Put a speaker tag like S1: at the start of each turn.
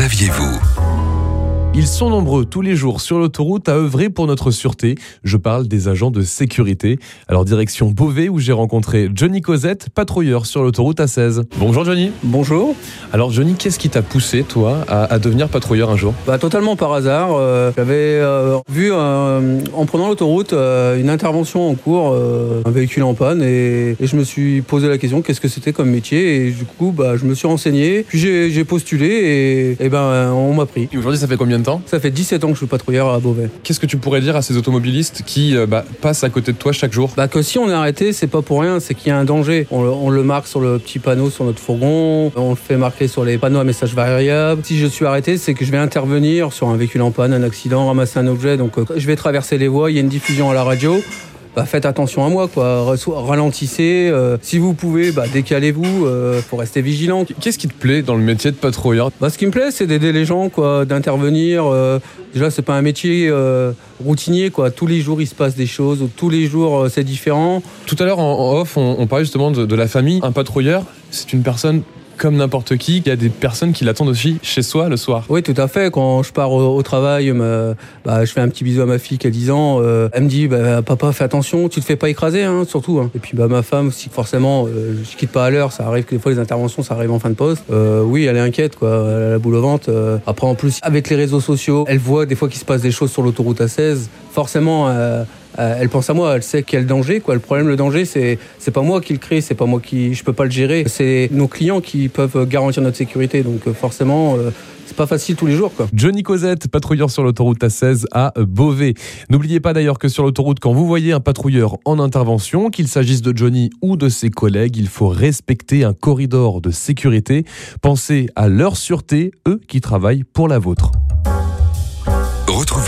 S1: saviez-vous?
S2: Ils sont nombreux tous les jours sur l'autoroute à œuvrer pour notre sûreté. Je parle des agents de sécurité. Alors direction Beauvais où j'ai rencontré Johnny Cosette, patrouilleur sur l'autoroute A16. Bonjour Johnny.
S3: Bonjour.
S2: Alors Johnny, qu'est-ce qui t'a poussé toi à, à devenir patrouilleur un jour?
S3: Bah, totalement par hasard. euh, J'avais euh, vu euh, en prenant l'autoroute une intervention en cours, un véhicule en panne, et, et je me suis posé la question qu'est-ce que c'était comme métier, et du coup bah, je me suis renseigné, puis j'ai j'ai postulé et, et ben on m'a pris.
S2: Et aujourd'hui ça fait combien de temps
S3: Ça fait 17 ans que je suis patrouilleur à Beauvais.
S2: Qu'est-ce que tu pourrais dire à ces automobilistes qui euh, bah, passent à côté de toi chaque jour
S3: Bah que si on est arrêté, c'est pas pour rien, c'est qu'il y a un danger. On le, on le marque sur le petit panneau sur notre fourgon, on le fait marquer sur les panneaux à message variable. Si je suis arrêté, c'est que je vais intervenir sur un véhicule en panne, un accident, ramasser un objet. Donc euh, je vais traverser les voies, il y a une diffusion à la radio. Bah, faites attention à moi, quoi. Ralentissez. euh, si vous pouvez, bah, décalez-vous. Euh, faut rester vigilant.
S2: Qu'est-ce qui te plaît dans le métier de patrouilleur?
S3: Bah, ce qui me plaît, c'est d'aider les gens, quoi, d'intervenir. euh, déjà, c'est pas un métier euh, routinier, quoi. Tous les jours, il se passe des choses. Tous les jours, euh, c'est différent.
S2: Tout à l'heure en en off, on, on parlait justement de, de la famille. Un patrouilleur, c'est une personne comme n'importe qui. Il y a des personnes qui l'attendent aussi chez soi le soir.
S3: Oui, tout à fait. Quand je pars au, travail, bah, je fais un petit bisou à ma fille qui a 10 ans. euh, elle me dit, bah, papa, fais attention, tu te fais pas écraser, hein, surtout. hein. Et puis bah, ma femme, si forcément, euh, je quitte pas à l'heure, ça arrive que des fois les interventions, ça arrive en fin de poste. Euh, oui, elle est inquiète, quoi. Elle a la boule au ventre. euh. Après, en plus, avec les réseaux sociaux, elle voit des fois qu'il se passe des choses sur l'autoroute A16. Forcément, euh, elle pense à moi, elle sait le danger. Quoi. Le problème, le danger, c'est c'est pas moi qui le crée, c'est pas moi qui, je peux pas le gérer. C'est nos clients qui peuvent garantir notre sécurité. Donc euh, forcément, euh, c'est pas facile tous les jours.
S2: Johnny Cosette, patrouilleur sur l'autoroute A16 à Beauvais. N'oubliez pas d'ailleurs que sur l'autoroute, quand vous voyez un patrouilleur en intervention, qu'il s'agisse de Johnny ou de ses collègues, il faut respecter un corridor de sécurité. Pensez à leur sûreté, eux qui travaillent pour la vôtre.